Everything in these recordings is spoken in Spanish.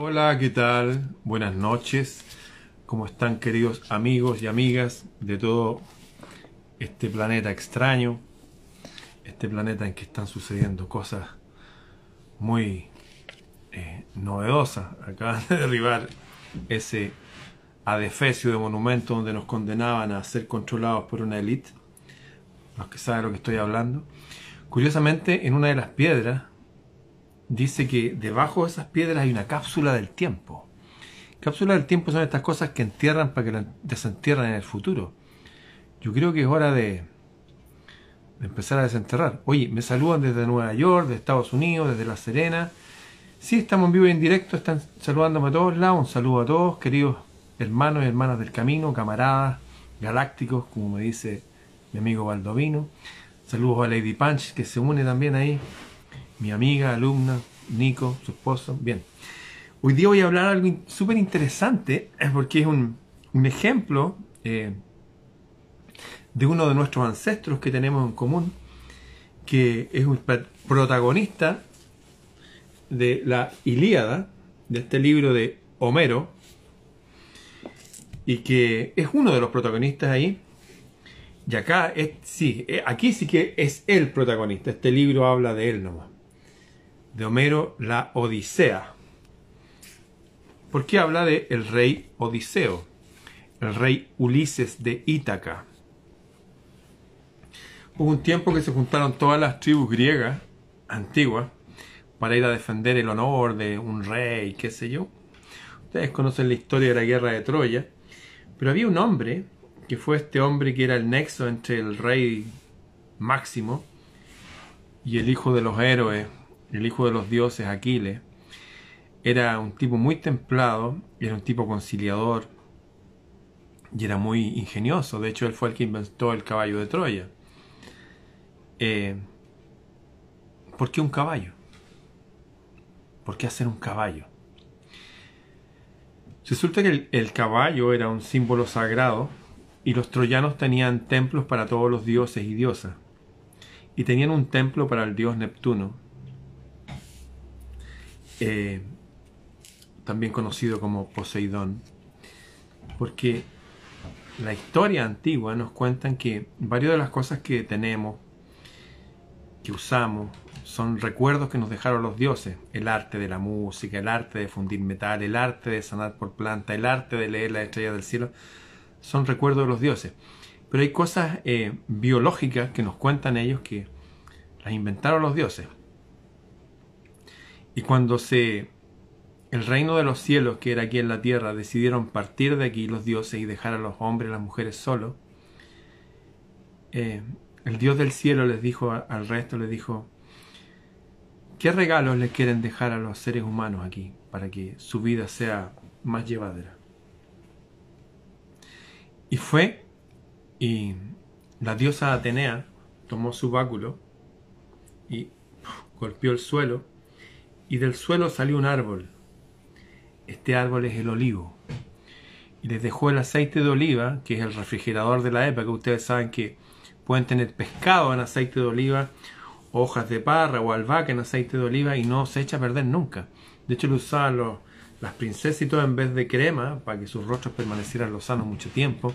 Hola, ¿qué tal? Buenas noches. ¿Cómo están queridos amigos y amigas de todo este planeta extraño? Este planeta en que están sucediendo cosas muy eh, novedosas. Acaban de derribar ese adefesio de monumento donde nos condenaban a ser controlados por una élite. Los que saben lo que estoy hablando. Curiosamente, en una de las piedras dice que debajo de esas piedras hay una cápsula del tiempo. Cápsula del tiempo son estas cosas que entierran para que las desentierran en el futuro. Yo creo que es hora de, empezar a desenterrar. Oye, me saludan desde Nueva York, de Estados Unidos, desde La Serena. Sí, estamos en vivo y en directo, están saludándome a todos lados. Un saludo a todos, queridos hermanos y hermanas del camino, camaradas, galácticos, como me dice mi amigo Baldovino. Saludos a Lady Punch, que se une también ahí mi amiga, alumna, Nico, su esposo. Bien. Hoy día voy a hablar algo súper interesante porque es un, ejemplo eh, de uno de nuestros ancestros que tenemos en común, que es un protagonista de la Ilíada, de este libro de Homero, y que es uno de los protagonistas ahí. Y acá, es, sí, eh, aquí sí que es el protagonista. Este libro habla de él nomás de Homero la Odisea. ¿Por qué habla de el rey Odiseo? El rey Ulises de Ítaca. Hubo un tiempo que se juntaron todas las tribus griegas antiguas para ir a defender el honor de un rey, qué sé yo. Ustedes conocen la historia de la guerra de Troya. Pero había un hombre, que fue este hombre que era el nexo entre el rey Máximo y el hijo de los héroes el hijo de los dioses Aquiles, era un tipo muy templado, era un tipo conciliador y era muy ingenioso. De hecho, él fue el que inventó el caballo de Troya. Eh, ¿Por qué un caballo? ¿Por qué hacer un caballo? Resulta que el caballo era un símbolo sagrado y los troyanos tenían templos para todos los dioses y diosas. Y tenían un templo para el dios Neptuno, eh, también conocido como Poseidón, porque la historia antigua nos cuentan que varias de las cosas que tenemos, que usamos, son recuerdos que nos dejaron los dioses. El arte de la música, el arte de fundir metal, el arte de sanar por planta, el arte de leer las estrellas del cielo, son recuerdos de los dioses. Pero hay cosas eh, biológicas que nos cuentan ellos que las inventaron los dioses. Y cuando se el reino de los cielos, que era aquí en la tierra, decidieron partir de aquí los dioses y dejar a los hombres y las mujeres solos, eh, el Dios del cielo les dijo al resto, les dijo, ¿qué regalos les quieren dejar a los seres humanos aquí para que su vida sea más llevadera? Y fue, y la diosa Atenea tomó su báculo y golpeó el suelo y del suelo salió un árbol. Este árbol es el olivo. Y les dejó el aceite de oliva, que es el refrigerador de la época. Ustedes saben que pueden tener pescado en aceite de oliva, hojas de parra o albahaca en aceite de oliva y no se echa a perder nunca. De hecho, lo usaban las princesas y todo en vez de crema para que sus rostros permanecieran lozanos mucho tiempo.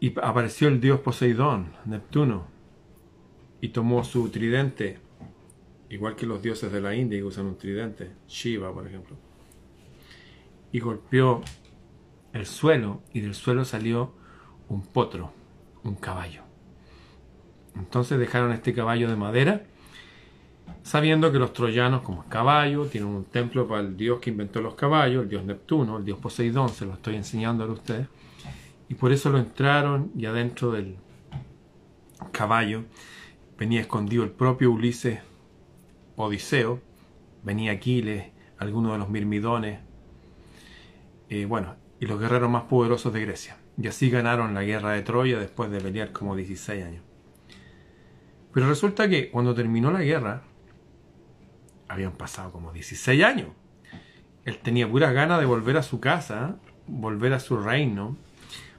Y apareció el dios Poseidón, Neptuno, y tomó su tridente igual que los dioses de la India que usan un tridente, Shiva por ejemplo, y golpeó el suelo y del suelo salió un potro, un caballo. Entonces dejaron este caballo de madera, sabiendo que los troyanos, como caballo, tienen un templo para el dios que inventó los caballos, el dios Neptuno, el dios Poseidón, se lo estoy enseñando a ustedes, y por eso lo entraron y adentro del caballo venía escondido el propio Ulises Odiseo, venía Aquiles, algunos de los mirmidones, eh, bueno, y los guerreros más poderosos de Grecia. Y así ganaron la guerra de Troya después de pelear como 16 años. Pero resulta que cuando terminó la guerra, habían pasado como 16 años. Él tenía pura ganas de volver a su casa, volver a su reino,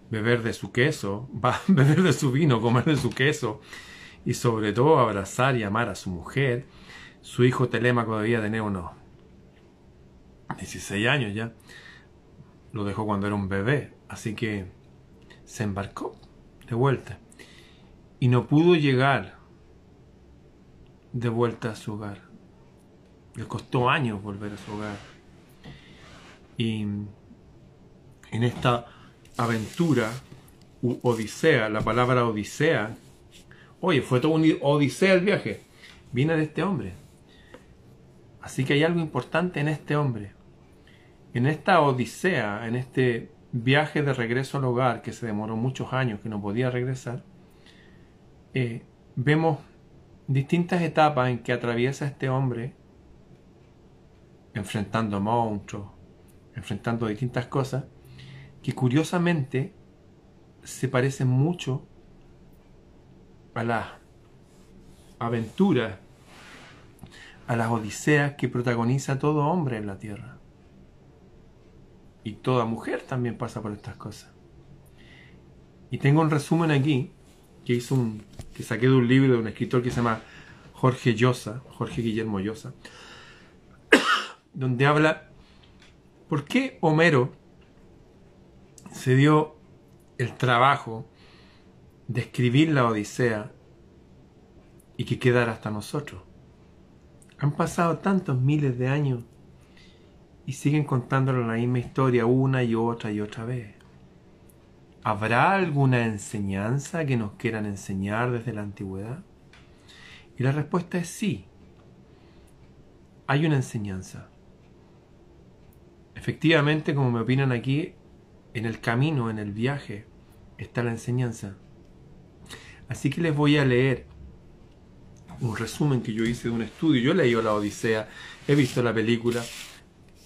beber de su queso, beber de su vino, comer de su queso y sobre todo abrazar y amar a su mujer su hijo Telémaco debía tener unos 16 años ya. Lo dejó cuando era un bebé, así que se embarcó de vuelta. Y no pudo llegar de vuelta a su hogar. Le costó años volver a su hogar. Y en esta aventura, odisea, la palabra odisea, oye, fue todo un odisea el viaje, viene de este hombre. Así que hay algo importante en este hombre. En esta odisea, en este viaje de regreso al hogar que se demoró muchos años, que no podía regresar, eh, vemos distintas etapas en que atraviesa este hombre enfrentando monstruos, enfrentando distintas cosas, que curiosamente se parecen mucho a las aventuras, a las odiseas que protagoniza todo hombre en la tierra. Y toda mujer también pasa por estas cosas. Y tengo un resumen aquí que hizo un, que saqué de un libro de un escritor que se llama Jorge Llosa, Jorge Guillermo Llosa, donde habla por qué Homero se dio el trabajo de escribir la Odisea y que quedara hasta nosotros. Han pasado tantos miles de años y siguen contándole la misma historia una y otra y otra vez. ¿Habrá alguna enseñanza que nos quieran enseñar desde la antigüedad? Y la respuesta es sí. Hay una enseñanza. Efectivamente, como me opinan aquí, en el camino, en el viaje, está la enseñanza. Así que les voy a leer un resumen que yo hice de un estudio. Yo leído la Odisea, he visto la película.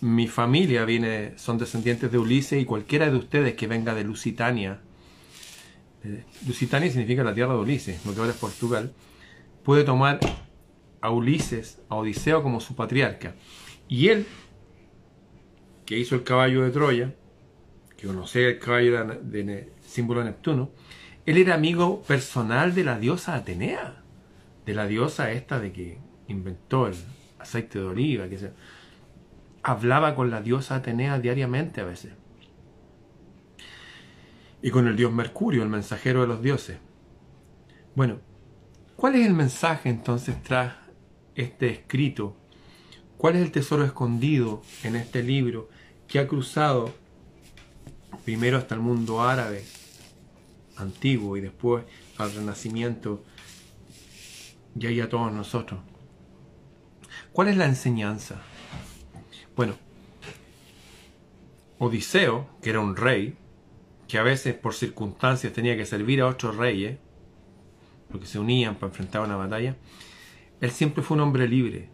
Mi familia viene, son descendientes de Ulises y cualquiera de ustedes que venga de Lusitania, eh, Lusitania significa la tierra de Ulises, lo que ahora es Portugal, puede tomar a Ulises, a Odiseo como su patriarca. Y él, que hizo el caballo de Troya, que conocía el caballo de, símbolo de Neptuno, él era amigo personal de la diosa Atenea, de la diosa esta de que inventó el aceite de oliva, que se... hablaba con la diosa Atenea diariamente a veces. Y con el dios Mercurio, el mensajero de los dioses. Bueno, ¿cuál es el mensaje entonces tras este escrito? ¿Cuál es el tesoro escondido en este libro que ha cruzado primero hasta el mundo árabe antiguo y después al renacimiento y ahí a todos nosotros. ¿Cuál es la enseñanza? Bueno, Odiseo, que era un rey, que a veces por circunstancias tenía que servir a otros reyes, porque se unían para enfrentar una batalla, él siempre fue un hombre libre.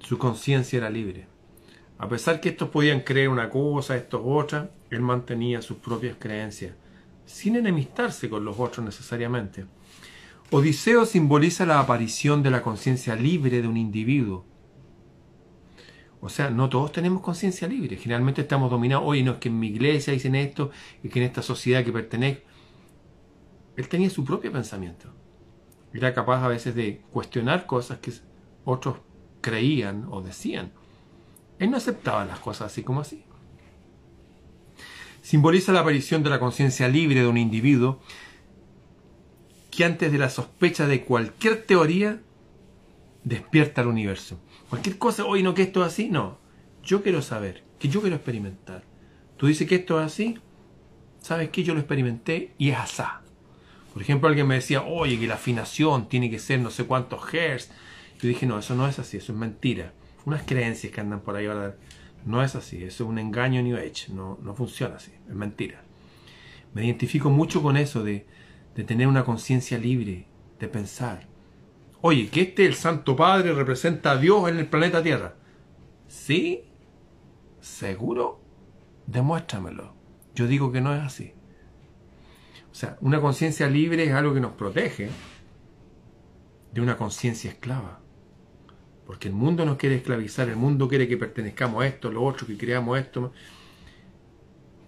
Su conciencia era libre. A pesar que estos podían creer una cosa, estos otra, él mantenía sus propias creencias, sin enemistarse con los otros necesariamente. Odiseo simboliza la aparición de la conciencia libre de un individuo. O sea, no todos tenemos conciencia libre. Generalmente estamos dominados. Oye, no es que en mi iglesia dicen esto y que en esta sociedad que pertenezco. Él tenía su propio pensamiento. Era capaz a veces de cuestionar cosas que otros creían o decían. Él no aceptaba las cosas así como así. Simboliza la aparición de la conciencia libre de un individuo que antes de la sospecha de cualquier teoría despierta el universo. Cualquier cosa, hoy no que esto es así, no. Yo quiero saber, que yo quiero experimentar. Tú dices que esto es así, sabes que yo lo experimenté y es asá. Por ejemplo, alguien me decía, oye, que la afinación tiene que ser no sé cuántos hertz. Yo dije, no, eso no es así, eso es mentira unas creencias que andan por ahí ahora. No es así, eso es un engaño New Age, no, no funciona así, es mentira. Me identifico mucho con eso de, de tener una conciencia libre, de pensar. Oye, que este el Santo Padre representa a Dios en el planeta Tierra. ¿Sí? ¿Seguro? Demuéstramelo. Yo digo que no es así. O sea, una conciencia libre es algo que nos protege de una conciencia esclava. Porque el mundo nos quiere esclavizar, el mundo quiere que pertenezcamos a esto, lo otro, que creamos esto.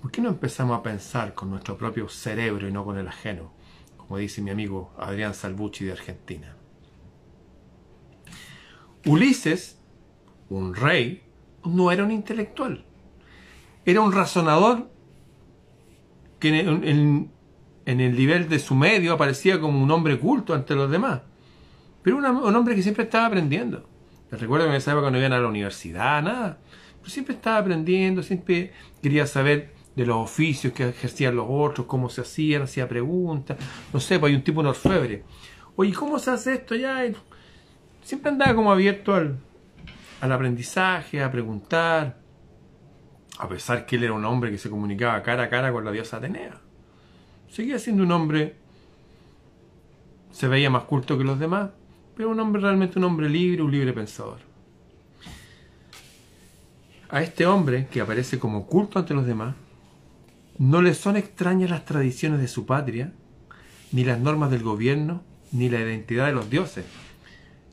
¿Por qué no empezamos a pensar con nuestro propio cerebro y no con el ajeno? Como dice mi amigo Adrián Salvucci de Argentina. Ulises, un rey, no era un intelectual. Era un razonador que en, el nivel de su medio aparecía como un hombre culto ante los demás. Pero un hombre que siempre estaba aprendiendo. Les recuerdo que en esa época no iban a la universidad, nada. Pero siempre estaba aprendiendo, siempre quería saber de los oficios que ejercían los otros, cómo se hacían, hacía preguntas. No sé, pues hay un tipo en orfebre. Oye, ¿cómo se hace esto ya? Siempre andaba como abierto al, al aprendizaje, a preguntar. A pesar que él era un hombre que se comunicaba cara a cara con la diosa Atenea. Seguía siendo un hombre, se veía más culto que los demás, pero un hombre realmente un hombre libre, un libre pensador. A este hombre, que aparece como culto ante los demás, no le son extrañas las tradiciones de su patria, ni las normas del gobierno, ni la identidad de los dioses.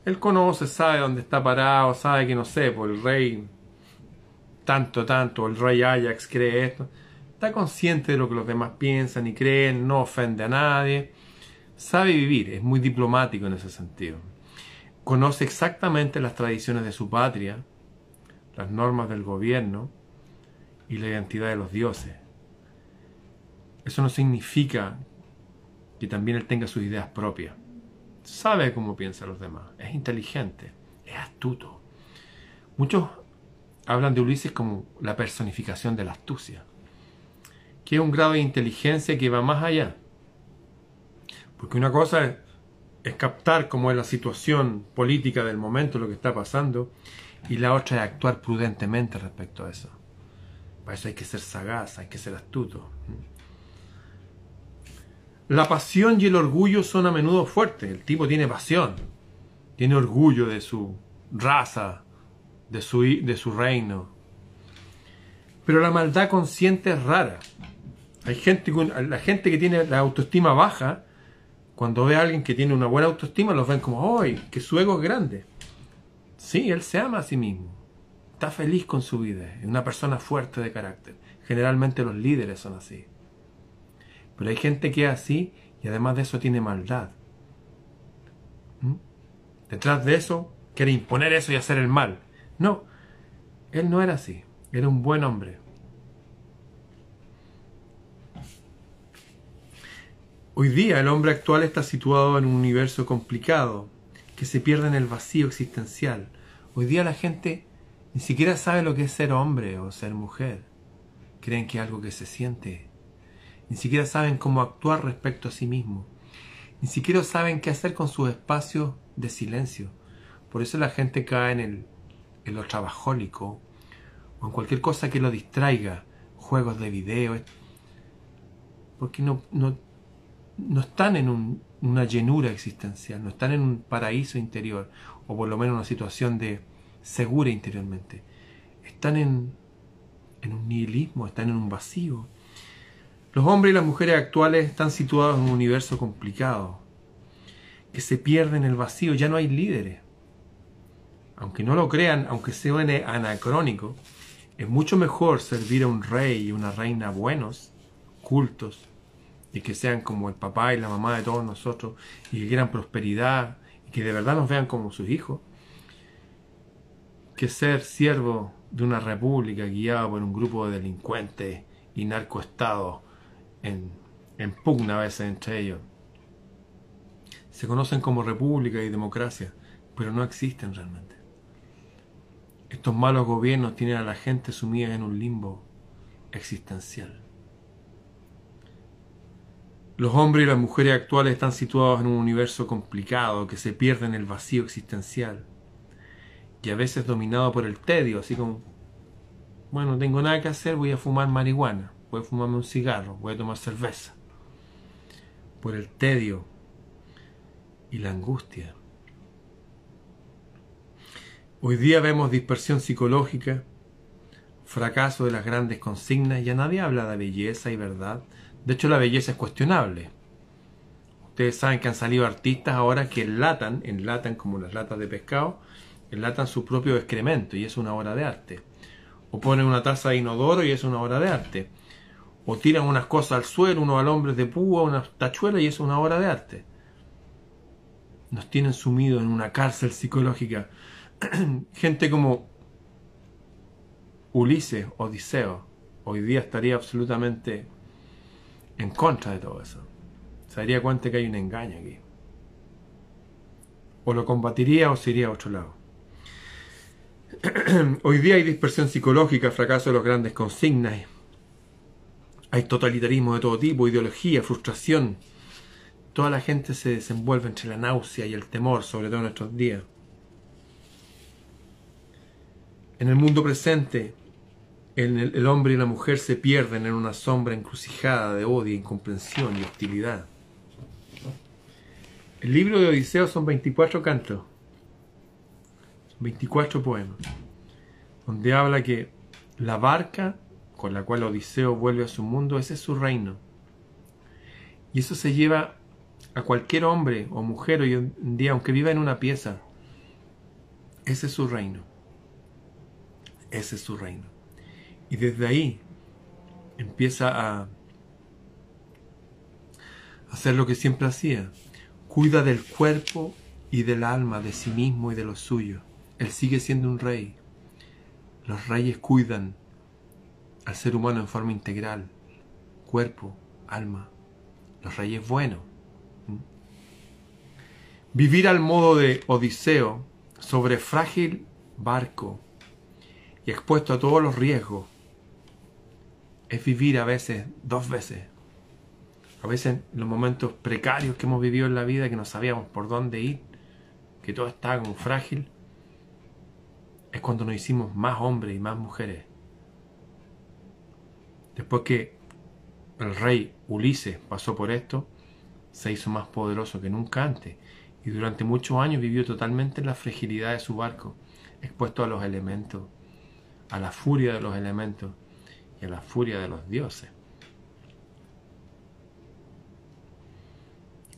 Él conoce, sabe dónde está parado, sabe que no sé, por el rey tanto, tanto, el rey Ajax cree esto. Está consciente de lo que los demás piensan y creen, no ofende a nadie. Sabe vivir, es muy diplomático en ese sentido. Conoce exactamente las tradiciones de su patria, las normas del gobierno y la identidad de los dioses. Eso no significa que también él tenga sus ideas propias. Sabe cómo piensan los demás, es inteligente, es astuto. Muchos hablan de Ulises como la personificación de la astucia, que es un grado de inteligencia que va más allá. Porque una cosa es, captar cómo es la situación política del momento, lo que está pasando, y la otra es actuar prudentemente respecto a eso. Para eso hay que ser sagaz, hay que ser astuto. La pasión y el orgullo son a menudo fuertes. El tipo tiene pasión, tiene orgullo de su raza, de su, de su reino. Pero la maldad consciente es rara. Hay gente, la gente que tiene la autoestima baja, cuando ve a alguien que tiene una buena autoestima, los ven como, ¡ay, que su ego es grande! Sí, él se ama a sí mismo. Está feliz con su vida. Es una persona fuerte de carácter. Generalmente los líderes son así. Pero hay gente que es así y además de eso tiene maldad. ¿Mm? Detrás de eso quiere imponer eso y hacer el mal. No, él no era así. Era un buen hombre. Hoy día el hombre actual está situado en un universo complicado que se pierde en el vacío existencial. Hoy día la gente ni siquiera sabe lo que es ser hombre o ser mujer. Creen que es algo que se siente ni siquiera saben cómo actuar respecto a sí mismos, ni siquiera saben qué hacer con sus espacios de silencio. Por eso la gente cae en, el, en lo trabajólico o en cualquier cosa que lo distraiga, juegos de video, porque no, no, no están en una llenura existencial, no están en un paraíso interior, o por lo menos una situación de segura interiormente. Están en, en un nihilismo, están en un vacío. Los hombres y las mujeres actuales están situados en un universo complicado, que se pierde en el vacío, ya no hay líderes. Aunque no lo crean, aunque se suene anacrónico, es mucho mejor servir a un rey y una reina buenos, cultos, y que sean como el papá y la mamá de todos nosotros, y que quieran prosperidad, y que de verdad nos vean como sus hijos, que ser siervo de una república guiada por un grupo de delincuentes y narcoestados en, pugna a veces entre ellos. Se conocen como república y democracia, pero no existen realmente. Estos malos gobiernos tienen a la gente sumida en un limbo existencial. Los hombres y las mujeres actuales están situados en un universo complicado que se pierde en el vacío existencial y a veces dominado por el tedio, así como, bueno, no tengo nada que hacer, voy a fumar marihuana voy fumarme un cigarro, voy a tomar cerveza. Por el tedio y la angustia. Hoy día vemos dispersión psicológica, fracaso de las grandes consignas, ya nadie habla de belleza y verdad. De hecho, la belleza es cuestionable. Ustedes saben que han salido artistas ahora que enlatan, enlatan como las latas de pescado, enlatan su propio excremento y es una obra de arte. O ponen una taza de inodoro y es una obra de arte o tiran unas cosas al suelo, unos alambres de púa, unas tachuelas y es una obra de arte. Nos tienen sumidos en una cárcel psicológica. Gente como Ulises, Odiseo, hoy día estaría absolutamente en contra de todo eso. Se daría cuenta que hay un engaño aquí. O lo combatiría o se iría a otro lado. Hoy día hay dispersión psicológica, fracaso de los grandes consignas. Hay totalitarismo de todo tipo, ideología, frustración. Toda la gente se desenvuelve entre la náusea y el temor, sobre todo en nuestros días. En el mundo presente, el, hombre y la mujer se pierden en una sombra encrucijada de odio, incomprensión y hostilidad. El libro de Odiseo son 24 cantos, 24 poemas, donde habla que la barca con la cual Odiseo vuelve a su mundo, ese es su reino. Y eso se lleva a cualquier hombre o mujer hoy en día, aunque viva en una pieza. Ese es su reino. Ese es su reino. Y desde ahí empieza a hacer lo que siempre hacía. Cuida del cuerpo y del alma, de sí mismo y de los suyos. Él sigue siendo un rey. Los reyes cuidan al ser humano en forma integral, cuerpo, alma. Los reyes buenos. Vivir al modo de Odiseo sobre frágil barco y expuesto a todos los riesgos es vivir a veces dos veces. A veces los momentos precarios que hemos vivido en la vida, que no sabíamos por dónde ir, que todo estaba como frágil, es cuando nos hicimos más hombres y más mujeres. Después que el rey Ulises pasó por esto, se hizo más poderoso que nunca antes y durante muchos años vivió totalmente en la fragilidad de su barco, expuesto a los elementos, a la furia de los elementos y a la furia de los dioses.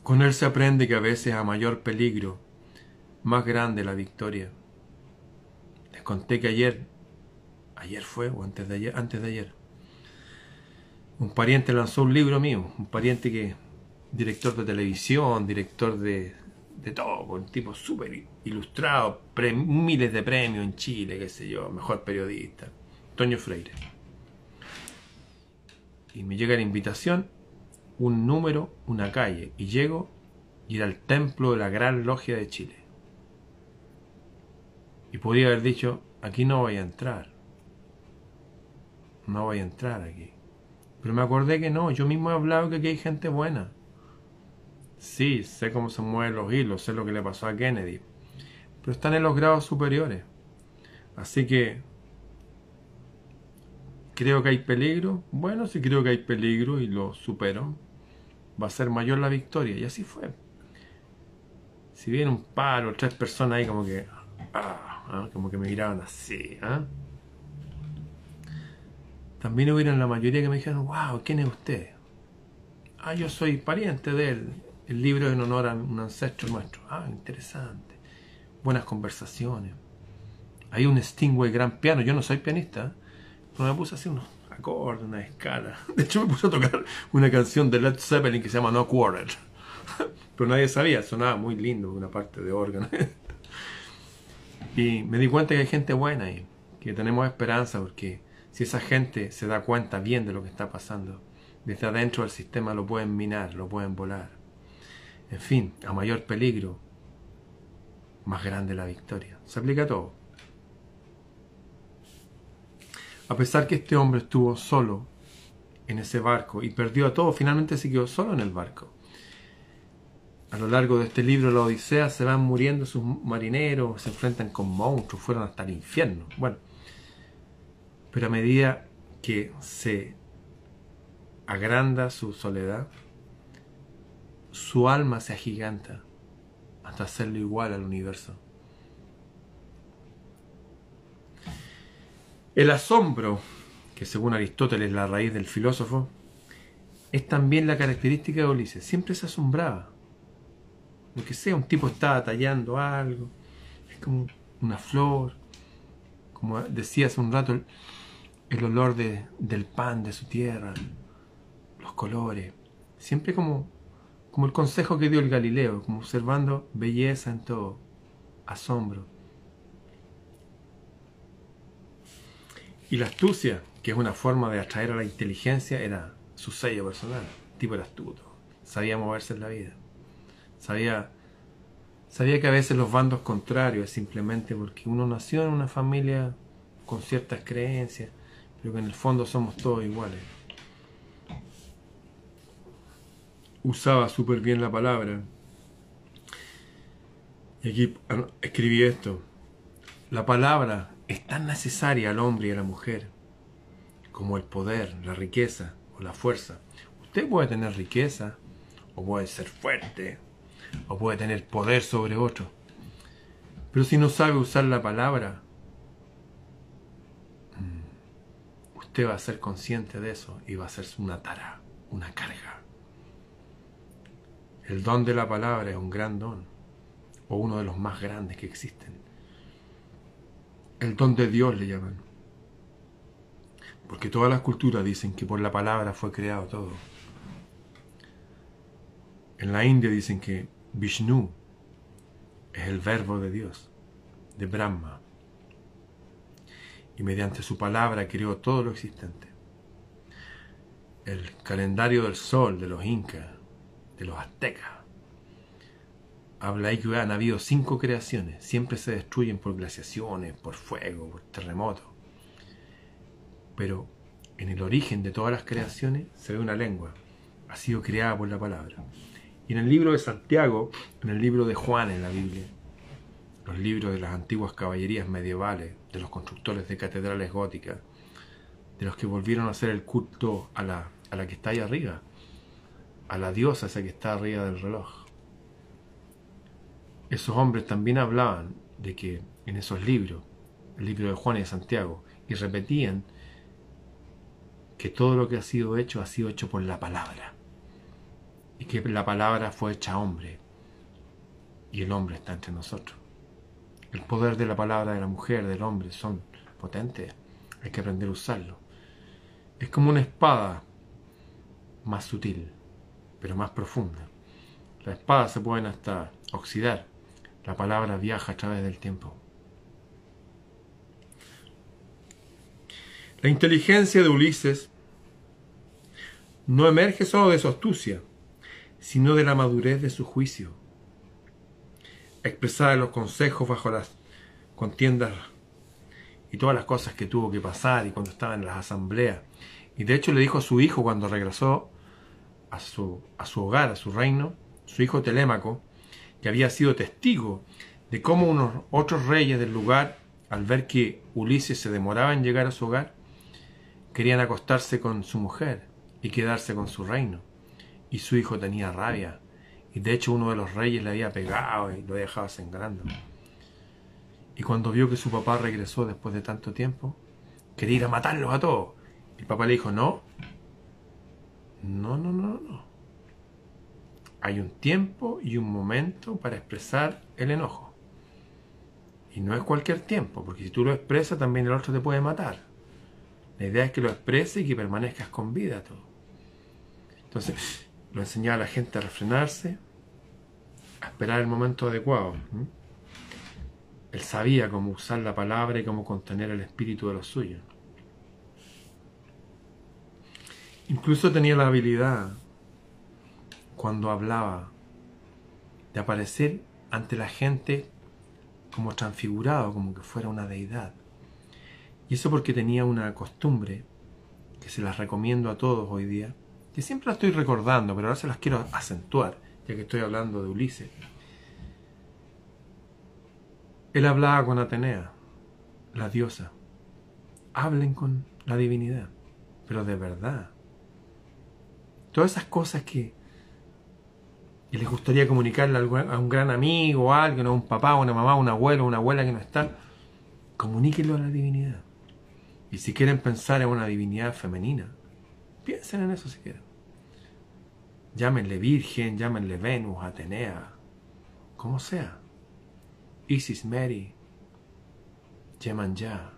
Con él se aprende que a veces a mayor peligro, más grande la victoria. Les conté que ayer, ayer fue o antes de ayer, antes de ayer, un pariente lanzó un libro mío, un pariente que director de televisión, director de, de todo, un tipo súper ilustrado, miles de premios en Chile, qué sé yo, mejor periodista, Toño Freire y me llega la invitación, un número, una calle, y llego y era el templo de la Gran Logia de Chile. Y podría haber dicho, aquí no voy a entrar. No voy a entrar aquí. Pero me acordé que no, yo mismo he hablado que aquí hay gente buena. Sí, sé cómo se mueven los hilos, sé lo que le pasó a Kennedy. Pero están en los grados superiores. Así que ¿Creo que hay peligro? Bueno, si creo que hay peligro y lo supero, va a ser mayor la victoria. Y así fue. Si viene un paro, tres personas ahí como que... Ah, ah, como que me miraban así. ¿ah? También hubieron la mayoría que me dijeron, wow, ¿quién es usted? Ah, yo soy pariente de él. El libro en honor a un ancestro nuestro. Ah, interesante. Buenas conversaciones. Hay un Stingway gran piano. Yo no soy pianista. Pero me puse así unos acordes, una escala. De hecho, me puse a tocar una canción de Led Zeppelin que se llama No Quarter. Pero nadie sabía, sonaba muy lindo, una parte de órgano. Y me di cuenta que hay gente buena y que tenemos esperanza porque si esa gente se da cuenta bien de lo que está pasando, desde adentro del sistema lo pueden minar, lo pueden volar. En fin, a mayor peligro, más grande la victoria. Se aplica a todo. A pesar que este hombre estuvo solo en ese barco y perdió a todo, finalmente se quedó solo en el barco. A lo largo de este libro, la Odisea, se van muriendo sus marineros, se enfrentan con monstruos, fueron hasta el infierno. Bueno, pero a medida que se agranda su soledad, su alma se agiganta hasta hacerlo igual al universo. El asombro, que según Aristóteles es la raíz del filósofo, es también la característica de Ulises. Siempre se asombraba. Lo que sea, un tipo estaba tallando algo, es como una flor, como decía hace un rato, el, olor del pan de su tierra, los colores. Siempre como, como el consejo que dio el Galileo, como observando belleza en todo, asombro. Y la astucia, que es una forma de atraer a la inteligencia, era su sello personal. Tipo era astuto, sabía moverse en la vida, sabía, sabía que a veces los bandos contrarios simplemente porque uno nació en una familia con ciertas creencias, pero que en el fondo somos todos iguales. Usaba súper bien la palabra. Y aquí ah, escribí esto. La palabra es tan necesaria al hombre y a la mujer como el poder, la riqueza o la fuerza. Usted puede tener riqueza, o puede ser fuerte, o puede tener poder sobre otro. Pero si no sabe usar la palabra, mm, usted va a ser consciente de eso y va a ser una tara, una carga. El don de la palabra es un gran don, o uno de los más grandes que existen. El don de Dios le llaman. Porque todas las culturas dicen que por la palabra fue creado todo. En la India dicen que Vishnu es el verbo de Dios, de Brahma. Y mediante su palabra creó todo lo existente. El calendario del sol de los incas, de los aztecas, habla ahí que han habido cinco creaciones. Siempre se destruyen por glaciaciones, por fuego, por terremotos. Pero en el origen de todas las creaciones se ve una lengua. Ha sido creada por la palabra. Y en el libro de Santiago, en el libro de Juan en la Biblia, los libros de las antiguas caballerías medievales, de los constructores de catedrales góticas, de los que volvieron a hacer el culto a la, a la que está ahí arriba, a la diosa esa que está arriba del reloj. Esos hombres también hablaban de que en esos libros, el libro de Juan y de Santiago, y repetían que todo lo que ha sido hecho ha sido hecho por la palabra. Y que la palabra fue hecha hombre. Y el hombre está entre nosotros. El poder de la palabra de la mujer, del hombre, son potentes. Hay que aprender a usarlo. Es como una espada más sutil, pero más profunda. Las espadas se pueden hasta oxidar. La palabra viaja a través del tiempo. La inteligencia de Ulises no emerge solo de su astucia, sino de la madurez de su juicio, expresada los consejos bajo las contiendas y todas las cosas que tuvo que pasar y cuando estaba en las asambleas. Y de hecho le dijo a su hijo cuando regresó a su, a su hogar, a su reino, su hijo Telémaco, que había sido testigo de cómo unos otros reyes del lugar, al ver que Ulises se demoraba en llegar a su hogar, querían acostarse con su mujer y quedarse con su reino. Y su hijo tenía rabia. Y de hecho uno de los reyes le había pegado y lo dejaba sangrando. Y cuando vio que su papá regresó después de tanto tiempo, quería ir a matarlos a todos. El papá le dijo, no, no, no, no, no. Hay un tiempo y un momento para expresar el enojo. Y no es cualquier tiempo, porque si tú lo expresas también el otro te puede matar. La idea es que lo expreses y que permanezcas con vida todo. Entonces, lo enseñaba a la gente a refrenarse, a esperar el momento adecuado. Él sabía cómo usar la palabra y cómo contener el espíritu de los suyos. Incluso tenía la habilidad, cuando hablaba, de aparecer ante la gente como transfigurado, como que fuera una deidad. Y eso porque tenía una costumbre, que se las recomiendo a todos hoy día, que siempre la estoy recordando, pero ahora se las quiero acentuar, ya que estoy hablando de Ulises. Él hablaba con Atenea, la diosa. Hablen con la divinidad, pero de verdad. Todas esas cosas que, les gustaría comunicarle a un gran amigo, a alguien, a un papá, a una mamá, a un abuelo, a una abuela que no está, comuníquenlo a la divinidad. Y si quieren pensar en una divinidad femenina, Piensen en eso si quieren. Llámenle Virgen, llámenle Venus, Atenea, como sea. Isis Mary, ya.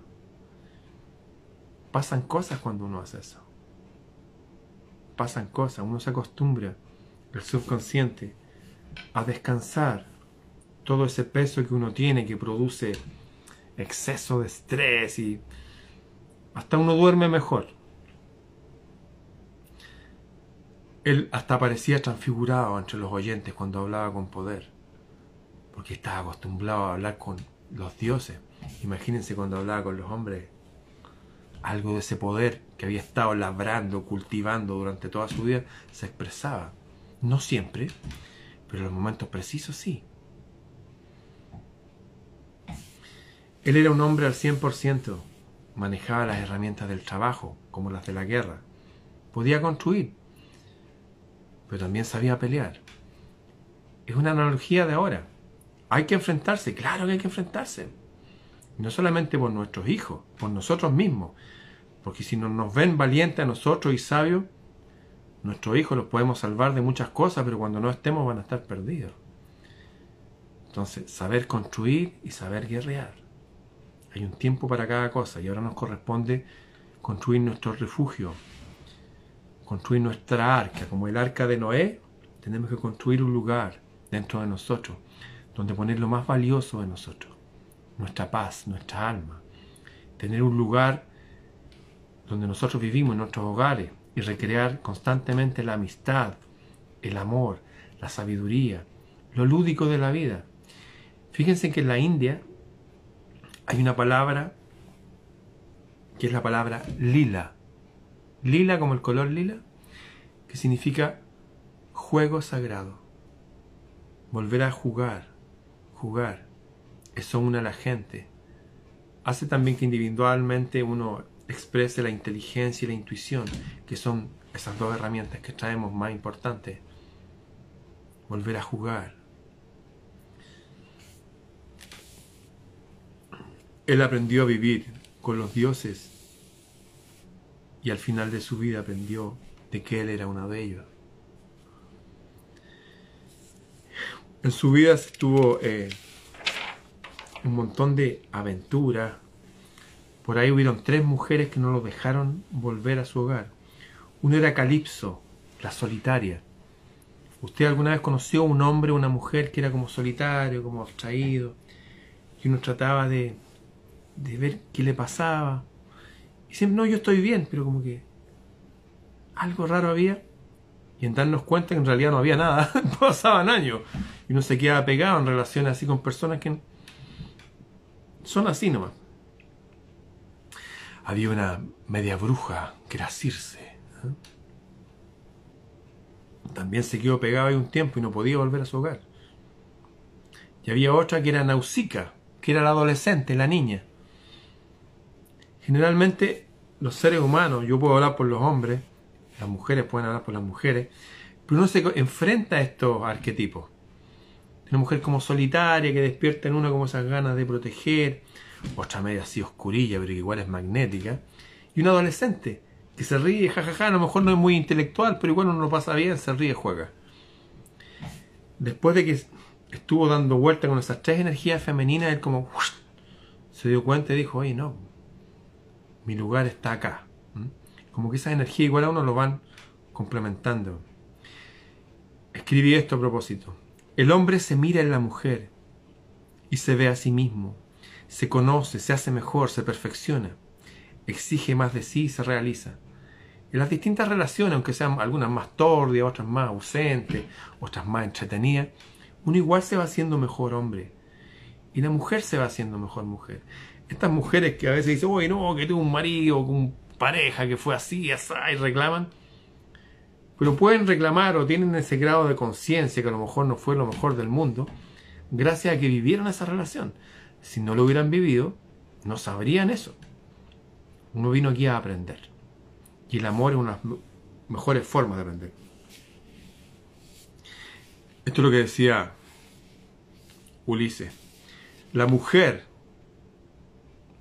Pasan cosas cuando uno hace eso. Pasan cosas, uno se acostumbra, el subconsciente, a descansar todo ese peso que uno tiene que produce exceso de estrés y Hasta uno duerme mejor. Él hasta parecía transfigurado entre los oyentes cuando hablaba con poder, porque estaba acostumbrado a hablar con los dioses. Imagínense cuando hablaba con los hombres, algo de ese poder que había estado labrando, cultivando durante toda su vida, se expresaba. No siempre, pero en los momentos precisos sí. Él era un hombre al 100%, manejaba las herramientas del trabajo, como las de la guerra. Podía construir, pero también sabía pelear. Es una analogía de ahora. Hay que enfrentarse, claro que hay que enfrentarse. no solamente por nuestros hijos, por nosotros mismos. Porque si no nos ven valientes a nosotros y sabios, nuestros hijos los podemos salvar de muchas cosas, pero cuando no estemos van a estar perdidos. Entonces, saber construir y saber guerrear. Hay un tiempo para cada cosa y ahora nos corresponde construir nuestro refugio, construir nuestra arca, como el arca de Noé, tenemos que construir un lugar dentro de nosotros, donde poner lo más valioso de nosotros, nuestra paz, nuestra alma, tener un lugar donde nosotros vivimos en nuestros hogares y recrear constantemente la amistad, el amor, la sabiduría, lo lúdico de la vida. Fíjense que en la India hay una palabra que es la palabra lila lila como el color lila, que significa juego sagrado. Volver a jugar, jugar. Eso une a la gente. Hace también que individualmente uno exprese la inteligencia y la intuición, que son esas dos herramientas que traemos más importantes. Volver a jugar. Él aprendió a vivir con los dioses y al final de su vida aprendió de que él era uno de ellos. En su vida estuvo eh, un montón de aventuras. Por ahí hubieron tres mujeres que no lo dejaron volver a su hogar. Una era Calipso, la solitaria. ¿Usted alguna vez conoció un hombre o una mujer que era como solitario, como abstraído? Y uno trataba de, de ver qué le pasaba siempre, no, yo estoy bien, pero como que algo raro había. Y en darnos cuenta que en realidad no había nada, pasaban años. Y uno se quedaba pegado en relaciones así con personas que son así nomás. Había una media bruja que era Circe. ¿eh? También se quedó pegado ahí un tiempo y no podía volver a su hogar. Y había otra que era Nausicaa, que era la adolescente, la niña. Generalmente los seres humanos, yo puedo hablar por los hombres, las mujeres pueden hablar por las mujeres, pero uno se enfrenta a estos arquetipos. Una mujer como solitaria que despierta en uno como esas ganas de proteger, otra media así oscurilla, pero que igual es magnética, y un adolescente que se ríe, jajaja, a lo mejor no es muy intelectual, pero igual uno lo pasa bien, se ríe, juega. Después de que estuvo dando vuelta con esas tres energías femeninas, él como se dio cuenta y dijo, oye, no, mi lugar está acá. Como que esa energía igual a uno lo van complementando. Escribí esto a propósito. El hombre se mira en la mujer y se ve a sí mismo. Se conoce, se hace mejor, se perfecciona. Exige más de sí y se realiza. En las distintas relaciones, aunque sean algunas más tordias, otras más ausentes, otras más entretenidas, uno igual se va haciendo mejor hombre. Y la mujer se va haciendo mejor mujer estas mujeres que a veces dicen, uy, no, que tuve un marido, un pareja que fue así, así, y reclaman. Pero pueden reclamar o tienen ese grado de conciencia que a lo mejor no fue lo mejor del mundo, gracias a que vivieron esa relación. Si no lo hubieran vivido, no sabrían eso. Uno vino aquí a aprender. Y el amor es una de las mejores formas de aprender. Esto es lo que decía Ulises. La mujer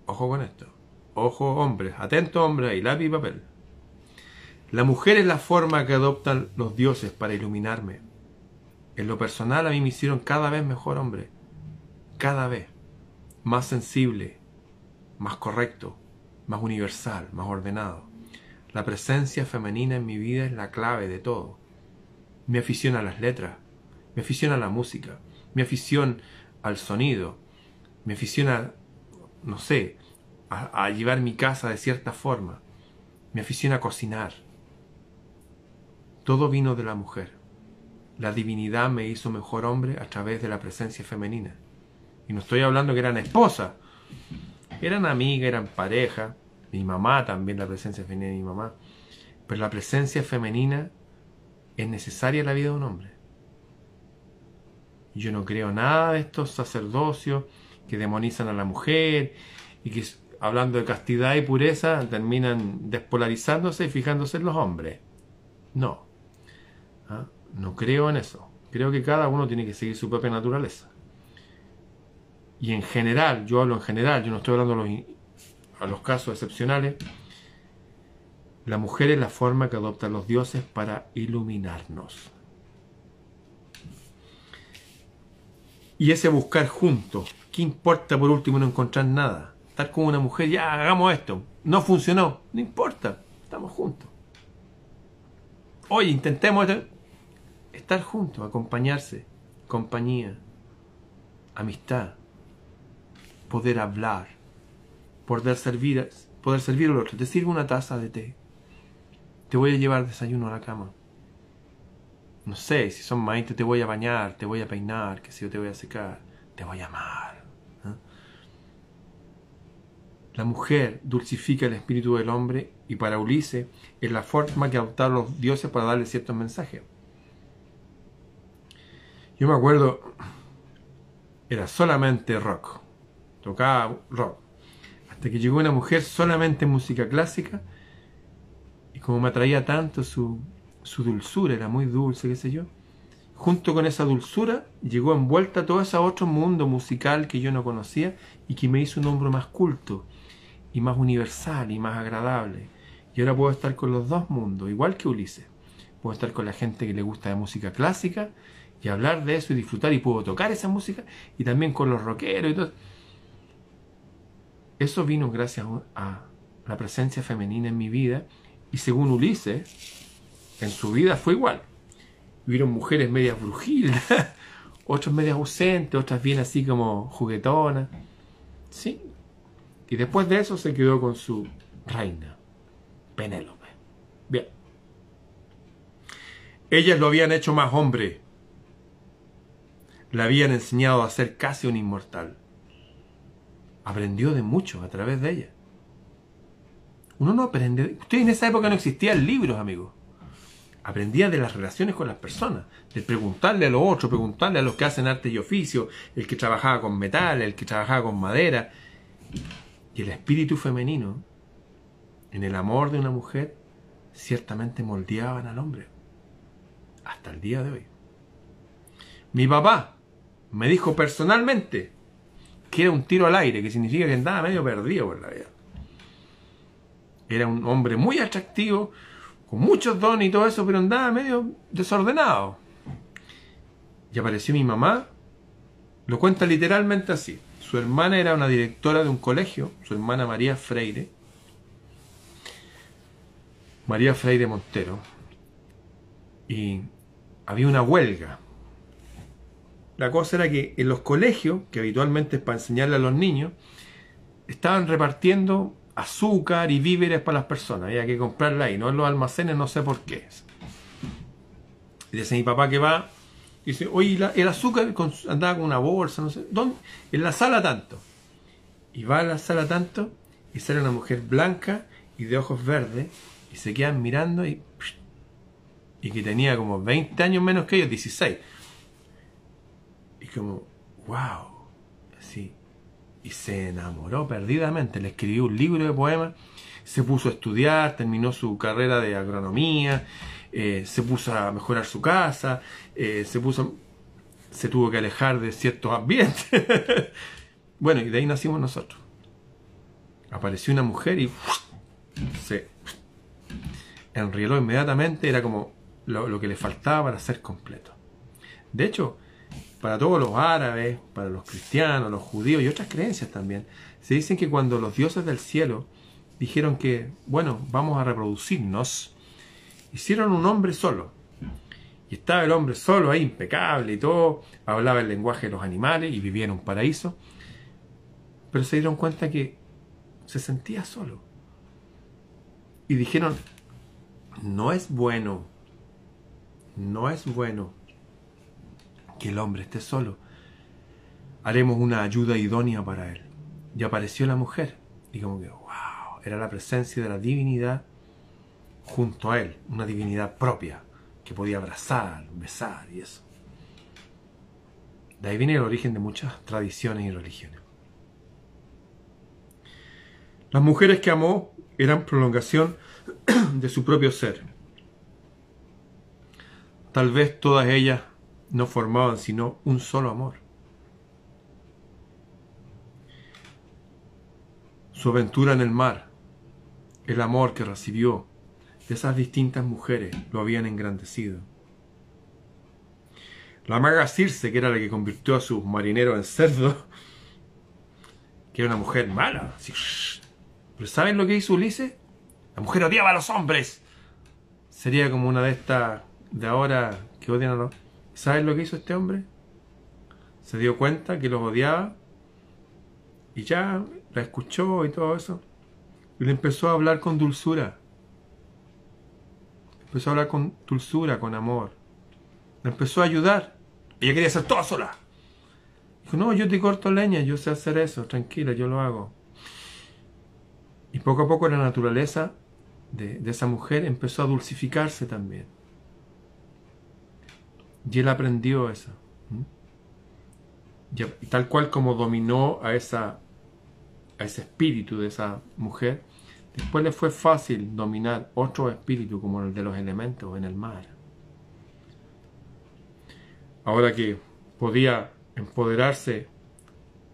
Ojo con esto. Ojo hombres, atentos hombres ahí, lápiz y papel. La mujer es la forma que adoptan los dioses para iluminarme. En lo personal a mí me hicieron cada vez mejor hombre. Cada vez. Más sensible, más correcto, más universal, más ordenado. La presencia femenina en mi vida es la clave de todo. Mi afición a las letras, mi afición a la música, mi afición al sonido, mi afición a no sé, a, llevar mi casa de cierta forma, mi afición a cocinar. Todo vino de la mujer. La divinidad me hizo mejor hombre a través de la presencia femenina. Y no estoy hablando que eran esposas. Eran amigas, eran pareja. Mi mamá también, la presencia femenina de mi mamá. Pero la presencia femenina es necesaria en la vida de un hombre. Yo no creo nada de estos sacerdocios que demonizan a la mujer y que hablando de castidad y pureza terminan despolarizándose y fijándose en los hombres. No. ¿Ah? No creo en eso. Creo que cada uno tiene que seguir su propia naturaleza. Y en general, yo hablo en general, yo no estoy hablando a los, a los casos excepcionales, la mujer es la forma que adoptan los dioses para iluminarnos. Y ese buscar juntos, ¿qué importa por último no encontrar nada? Estar con una mujer, ya hagamos esto, no funcionó, no importa, estamos juntos. Oye, intentemos estar juntos, acompañarse, compañía, amistad, poder hablar, poder servir, poder servir al otro. Te sirve una taza de té. Te voy a llevar desayuno a la cama. No sé, si son maestros te voy a bañar, te voy a peinar, que si yo te voy a secar, te voy a amar. La mujer dulcifica el espíritu del hombre y para Ulises es la forma que adoptaron los dioses para darle ciertos mensajes. Yo me acuerdo, era solamente rock, tocaba rock, hasta que llegó una mujer solamente en música clásica y como me atraía tanto su, su dulzura, era muy dulce, qué sé yo, junto con esa dulzura llegó envuelta todo ese otro mundo musical que yo no conocía y que me hizo un hombre más culto y más universal y más agradable. Y ahora puedo estar con los dos mundos, igual que Ulises. Puedo estar con la gente que le gusta la música clásica y hablar de eso y disfrutar y puedo tocar esa música y también con los rockeros y todo. Eso vino gracias a la presencia femenina en mi vida y según Ulises, en su vida fue igual. Hubieron mujeres medias brujiles, otras medias ausentes, otras bien así como juguetonas. Sí. Y después de eso se quedó con su reina, Penélope. Bien. Ellas lo habían hecho más hombre le habían enseñado a ser casi un inmortal. Aprendió de mucho a través de ella. Uno no aprende. Usted en esa época no existían libros, amigos. Aprendía de las relaciones con las personas, de preguntarle a los otros, preguntarle a los que hacen arte y oficio, el que trabajaba con metal, el que trabajaba con madera. Y el espíritu femenino, en el amor de una mujer, ciertamente moldeaban al hombre. Hasta el día de hoy. Mi papá, me dijo personalmente que era un tiro al aire, que significa que andaba medio perdido por la vida. Era un hombre muy atractivo, con muchos dones y todo eso, pero andaba medio desordenado. Y apareció mi mamá, lo cuenta literalmente así. Su hermana era una directora de un colegio, su hermana María Freire, María Freire Montero, y había una huelga la cosa era que en los colegios, que habitualmente es para enseñarle a los niños, estaban repartiendo azúcar y víveres para las personas. Había que comprarla ahí, no en los almacenes, no sé por qué. Y dice mi papá que va, y dice, oye, el azúcar andaba con una bolsa, no sé, ¿dónde? En la sala tanto. Y va a la sala tanto, y sale una mujer blanca y de ojos verdes, y se quedan mirando y... Y que tenía como 20 años menos que ellos, 16 como, wow. Y se enamoró perdidamente, le escribió un libro de poemas, se puso a estudiar, terminó su carrera de agronomía, eh, se puso a mejorar su casa, eh, se puso, se tuvo que alejar de ciertos ambientes. bueno, y de ahí nacimos nosotros. Apareció una mujer y se enrieló inmediatamente, era como lo, lo que le faltaba para ser completo. De hecho, para todos los árabes, para los cristianos, los judíos y otras creencias también, se dicen que cuando los dioses del cielo dijeron que, bueno, vamos a reproducirnos, hicieron un hombre solo. Y estaba el hombre solo ahí, impecable y todo, hablaba el lenguaje de los animales y vivía en un paraíso. Pero se dieron cuenta que se sentía solo. Y dijeron, no es bueno, no es bueno que el hombre esté solo. Haremos una ayuda idónea para él. Y apareció la mujer. Y como que, wow, era la presencia de la divinidad junto a él, una divinidad propia, que podía abrazar, besar y eso. De ahí viene el origen de muchas tradiciones y religiones. Las mujeres que amó eran prolongación de su propio ser. Tal vez todas ellas no formaban sino un solo amor. Su aventura en el mar, el amor que recibió de esas distintas mujeres lo habían engrandecido. La maga Circe, que era la que convirtió a sus marineros en cerdos, que era una mujer mala. Pero ¿saben lo que hizo Ulises? La mujer odiaba a los hombres. Sería como una de estas de ahora que odian a los... ¿Saben lo que hizo este hombre? Se dio cuenta que los odiaba y ya la escuchó y todo eso. Y le empezó a hablar con dulzura. Empezó a hablar con dulzura, con amor. Le empezó a ayudar. Ella quería hacer todo sola. Dijo, no, yo te corto leña, yo sé hacer eso, tranquila, yo lo hago. Y poco a poco la naturaleza de, esa mujer empezó a dulcificarse también. Y él aprendió eso. Y tal cual como dominó a, esa, a ese espíritu de esa mujer, después le fue fácil dominar otro espíritu como el de los elementos en el mar. Ahora que podía empoderarse,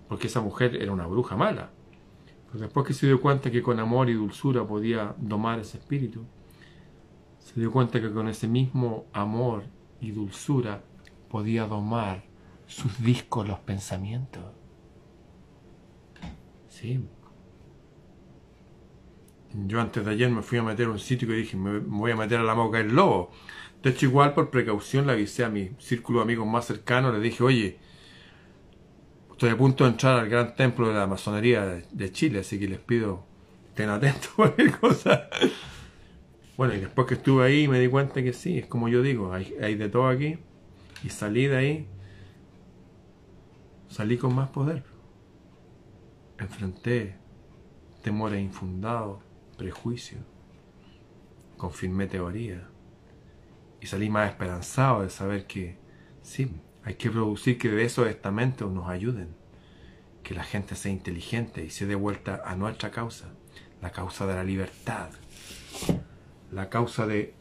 porque esa mujer era una bruja mala, pero después que se dio cuenta que con amor y dulzura podía domar ese espíritu, se dio cuenta que con ese mismo amor y dulzura podía domar sus discos, los pensamientos. Sí. Yo antes de ayer me fui a meter a un sitio y dije, me voy a meter a la moca del lobo. De hecho, igual por precaución le avisé a mi círculo de amigos más cercano, le dije, oye, Estoy a punto de entrar al gran templo de la masonería de Chile, así que les pido estén atentos a cualquier cosa. Bueno, y después que estuve ahí me di cuenta que sí, es como yo digo, hay, de todo aquí. Y salí de ahí, salí con más poder. Enfrenté temores infundados, prejuicios, confirmé teoría y salí más esperanzado de saber que sí, hay que producir que de esos estamentos nos ayuden. Que la gente sea inteligente y se dé vuelta a nuestra causa. La causa de la libertad. La causa de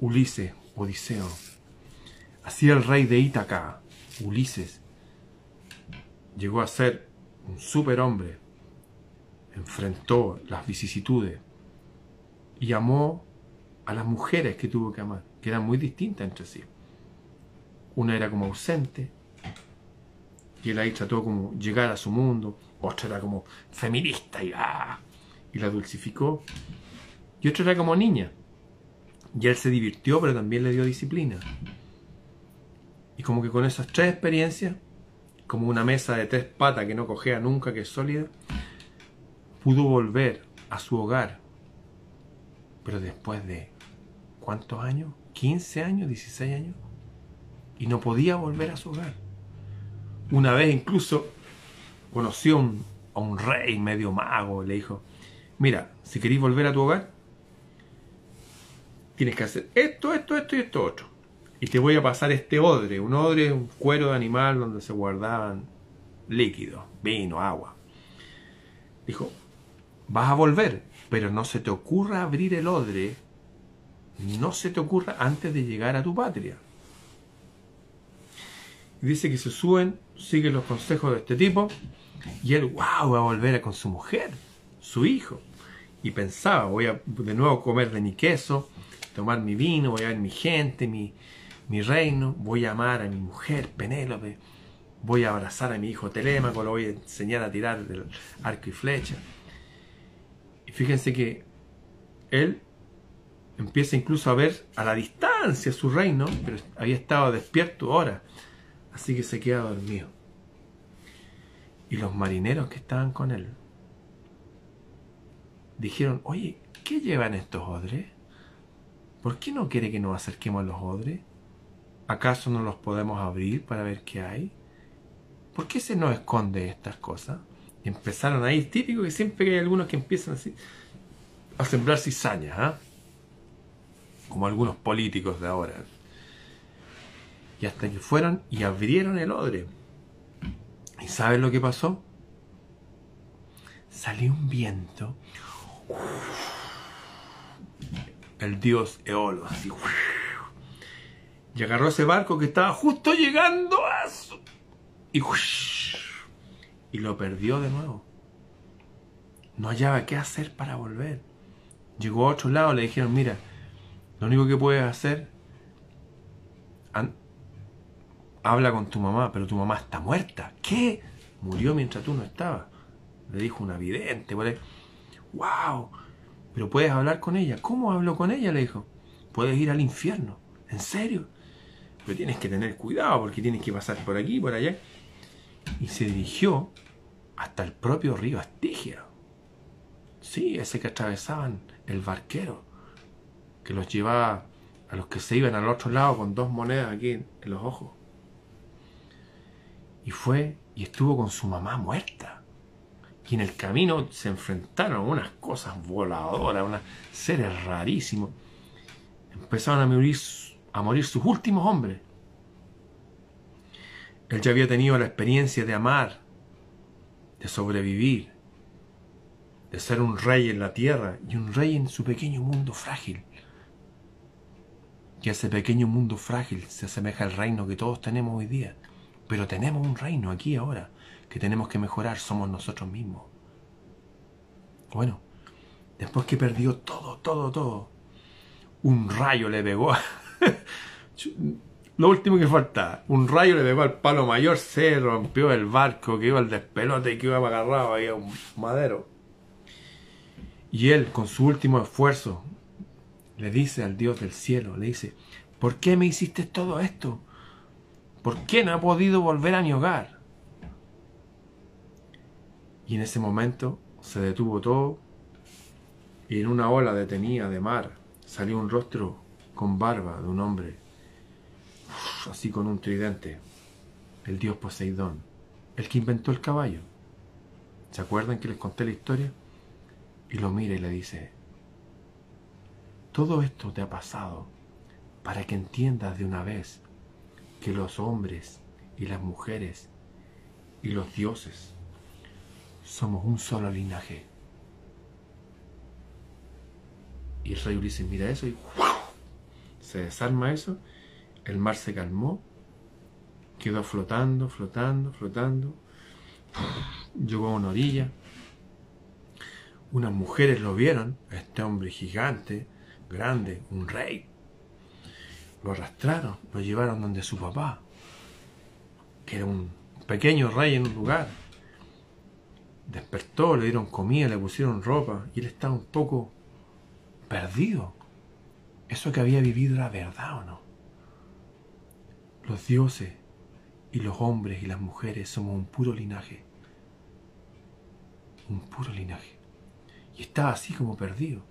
Ulises, Odiseo. Así el rey de Ítaca, Ulises, llegó a ser un superhombre. Enfrentó las vicisitudes y amó a las mujeres que tuvo que amar, que eran muy distintas entre sí. Una era como ausente, y él ahí trató como llegar a su mundo, otra era como feminista y, ah, y la dulcificó, y otra era como niña, y él se divirtió, pero también le dio disciplina. Y como que con esas tres experiencias, como una mesa de tres patas que no cojea nunca, que es sólida, pudo volver a su hogar. Pero después de, ¿cuántos años? ¿15 años? ¿16 años? y no podía volver a su hogar. Una vez incluso conoció a un rey medio mago le dijo, mira, si queréis volver a tu hogar, tienes que hacer esto, esto, esto y esto otro. Y te voy a pasar este odre. Un odre un cuero de animal donde se guardaban líquidos, vino, agua. Dijo, vas a volver, pero no se te ocurra abrir el odre, no se te ocurra antes de llegar a tu patria dice que se suben, siguen los consejos de este tipo, y él, wow, va a volver con su mujer, su hijo. Y pensaba, voy a de nuevo comer de mi queso, tomar mi vino, voy a ver mi gente, mi, mi reino, voy a amar a mi mujer, Penélope, voy a abrazar a mi hijo Telémaco, lo voy a enseñar a tirar del arco y flecha. Y fíjense que él empieza incluso a ver a la distancia su reino, pero había estado despierto ahora Así que se queda dormido. Y los marineros que estaban con él dijeron, oye, ¿qué llevan estos odres? ¿Por qué no quiere que nos acerquemos a los odres? ¿Acaso no los podemos abrir para ver qué hay? ¿Por qué se nos esconde estas cosas? Empezaron ahí, típico que siempre hay algunos que empiezan así a sembrar cizañas, ¿ah? como algunos políticos de ahora. Y hasta que fueron y abrieron el odre. ¿Y saben lo que pasó? Salió un viento. El dios Eolo, así. Y agarró ese barco que estaba justo llegando a. Y, y lo perdió de nuevo. No hallaba qué hacer para volver. Llegó a otro lado, le dijeron, mira, lo único que puedes hacer, habla con tu mamá, pero tu mamá está muerta. ¿Qué? Murió mientras tú no estabas. Le dijo una vidente, ¿vale? ¡Wow! Pero puedes hablar con ella. ¿Cómo hablo con ella? Le dijo. Puedes ir al infierno. ¿En serio? Pero tienes que tener cuidado porque tienes que pasar por aquí, por allá. Y se dirigió hasta el propio río Astigia. Sí, ese que atravesaban el barquero, que los llevaba a los que se iban al otro lado con dos monedas aquí en los ojos. Y fue y estuvo con su mamá muerta. Y en el camino se enfrentaron a unas cosas voladoras, unos seres rarísimos. Empezaron a morir, a morir sus últimos hombres. Él ya había tenido la experiencia de amar, de sobrevivir, de ser un rey en la tierra y un rey en su pequeño mundo frágil. Y ese pequeño mundo frágil se asemeja al reino que todos tenemos hoy día. Pero tenemos un reino aquí ahora que tenemos que mejorar, somos nosotros mismos. Bueno, después que perdió todo, todo, todo, un rayo le pegó. Lo último que falta, un rayo le pegó al palo mayor, se rompió el barco que iba al despelote y que iba agarrado ahí a un madero. Y él, con su último esfuerzo, le dice al Dios del cielo, le dice, ¿por qué me hiciste todo esto? ¿Por qué no he podido volver a mi hogar? Y en ese momento se detuvo todo y en una ola detenida de mar salió un rostro con barba de un hombre, así con un tridente, el dios Poseidón, el que inventó el caballo. ¿Se acuerdan que les conté la historia? Y lo mira y le dice, todo esto te ha pasado para que entiendas de una vez que los hombres y las mujeres y los dioses somos un solo linaje. Y el rey Ulises mira eso y se desarma eso, el mar se calmó, quedó flotando, flotando, flotando, llegó a una orilla, unas mujeres lo vieron, este hombre gigante, grande, un rey, lo arrastraron, lo llevaron donde su papá, que era un pequeño rey en un lugar. Despertó, le dieron comida, le pusieron ropa y él estaba un poco perdido. ¿Eso que había vivido era verdad o no? Los dioses y los hombres y las mujeres somos un puro linaje. Un puro linaje. Y estaba así como perdido.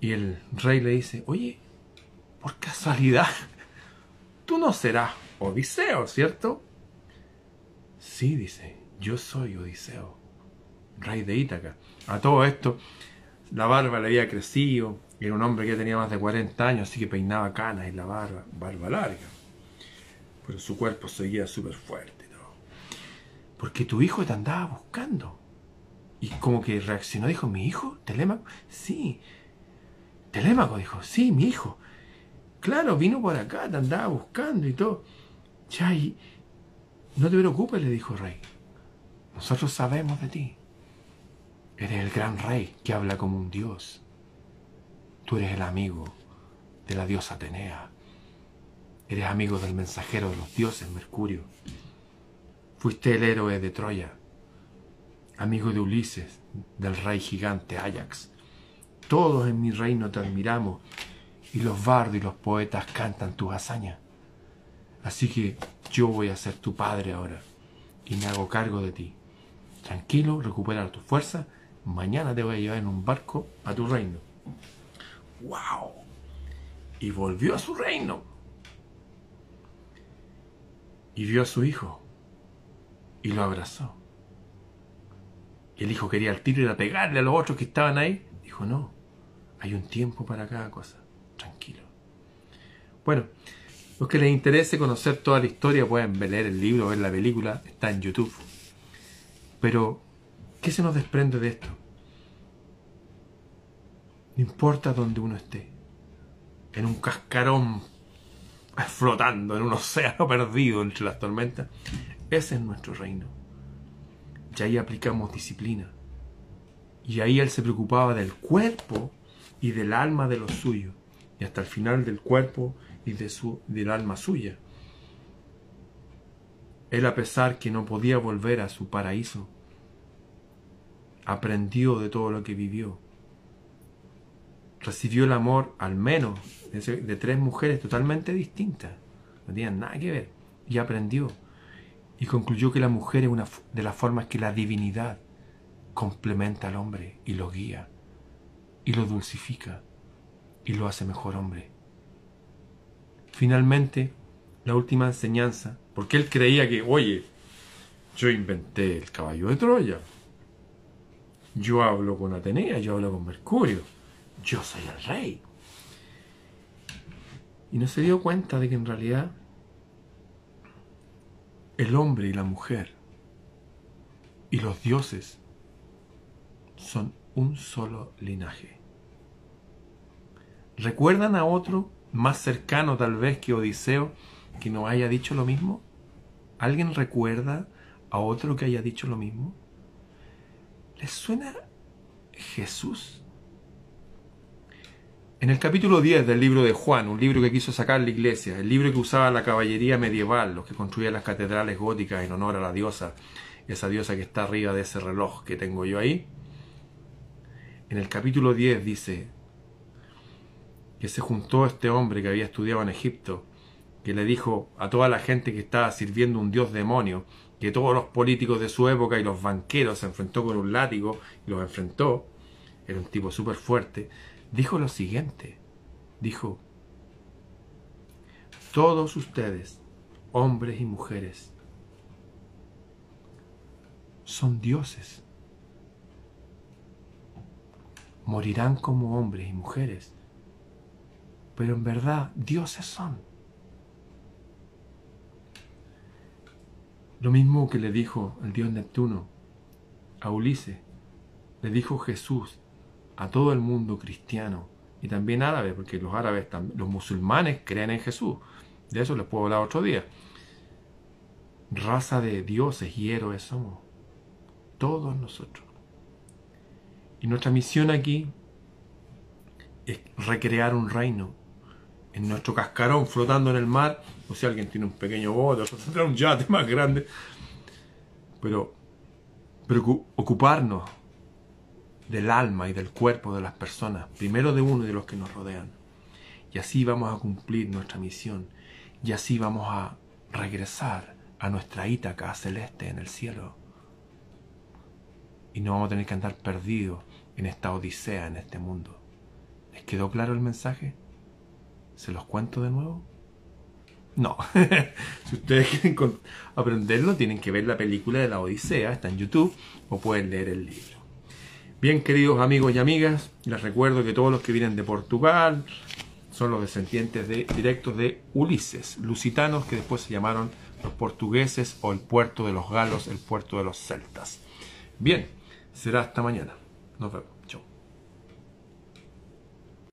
Y el rey le dice, oye, por casualidad, tú no serás Odiseo, ¿cierto? Sí, dice, yo soy Odiseo, rey de Ítaca. A todo esto, la barba le había crecido, era un hombre que tenía más de 40 años, así que peinaba canas y la barba, barba larga. Pero su cuerpo seguía súper fuerte. ¿no? Porque tu hijo te andaba buscando. Y como que reaccionó, dijo, ¿mi hijo? ¿Telémaco? Sí. Telémaco dijo, sí, mi hijo. Claro, vino por acá, te andaba buscando y todo. Ya, y no te preocupes, le dijo el rey. Nosotros sabemos de ti. Eres el gran rey que habla como un dios. Tú eres el amigo de la diosa Atenea. Eres amigo del mensajero de los dioses, Mercurio. Fuiste el héroe de Troya, amigo de Ulises, del rey gigante Ajax. Todos en mi reino te admiramos y los bardos y los poetas cantan tus hazañas. Así que yo voy a ser tu padre ahora y me hago cargo de ti. Tranquilo, recupera tu fuerza, mañana te voy a llevar en un barco a tu reino. ¡Wow! Y volvió a su reino. Y vio a su hijo. Y lo abrazó. Y el hijo quería al tiro ir a pegarle a los otros que estaban ahí. Dijo, no, hay un tiempo para cada cosa. Tranquilo. Bueno, los que les interese conocer toda la historia pueden leer el libro, ver la película, está en YouTube. Pero, ¿qué se nos desprende de esto? No importa dónde uno esté, en un cascarón flotando en un océano perdido entre las tormentas, ese es nuestro reino. Y ahí aplicamos disciplina. Y ahí él se preocupaba del cuerpo y del alma de los suyos. Y hasta el final del cuerpo y del alma suya. Él a pesar que no podía volver a su paraíso, aprendió de todo lo que vivió. Recibió el amor al menos de, tres mujeres totalmente distintas. No tenían nada que ver. Y aprendió. Y concluyó que la mujer es una de las formas que la divinidad complementa al hombre y lo guía. Y lo dulcifica. Y lo hace mejor hombre. Finalmente, la última enseñanza, porque él creía que, oye, yo inventé el caballo de Troya, yo hablo con Atenea, yo hablo con Mercurio, yo soy el rey. Y no se dio cuenta de que en realidad el hombre y la mujer y los dioses son un solo linaje. ¿Recuerdan a otro más cercano tal vez que Odiseo que nos haya dicho lo mismo? ¿Alguien recuerda a otro que haya dicho lo mismo? ¿Les suena Jesús? En el capítulo 10 del libro de Juan, un libro que quiso sacar la iglesia, el libro que usaba la caballería medieval, los que construían las catedrales góticas en honor a la diosa, esa diosa que está arriba de ese reloj que tengo yo ahí, en el capítulo 10 dice, que se juntó este hombre que había estudiado en Egipto, que le dijo a toda la gente que estaba sirviendo un dios demonio, que todos los políticos de su época y los banqueros se enfrentó con un látigo y los enfrentó, era un tipo súper fuerte, dijo lo siguiente, dijo, todos ustedes, hombres y mujeres, son dioses. Morirán como hombres y mujeres pero en verdad dioses son. Lo mismo que le dijo el dios Neptuno a Ulises, le dijo Jesús a todo el mundo cristiano y también árabe, porque los árabes, los musulmanes creen en Jesús. De eso les puedo hablar otro día. Raza de dioses y héroes somos. Todos nosotros. Y nuestra misión aquí es recrear un reino en nuestro cascarón flotando en el mar, o si alguien tiene un pequeño bote, otro tendrá un yate más grande, pero, pero ocuparnos del alma y del cuerpo de las personas, primero de uno y de los que nos rodean. Y así vamos a cumplir nuestra misión, y así vamos a regresar a nuestra Ítaca celeste en el cielo. Y no vamos a tener que andar perdidos en esta odisea, en este mundo. ¿Les quedó claro el mensaje? ¿Se los cuento de nuevo? No. si ustedes quieren aprenderlo, tienen que ver la película de la Odisea, está en YouTube, o pueden leer el libro. Bien, queridos amigos y amigas, les recuerdo que todos los que vienen de Portugal son los descendientes de, directos de Ulises, lusitanos que después se llamaron los portugueses o el puerto de los galos, el puerto de los celtas. Bien, será hasta mañana. Nos vemos.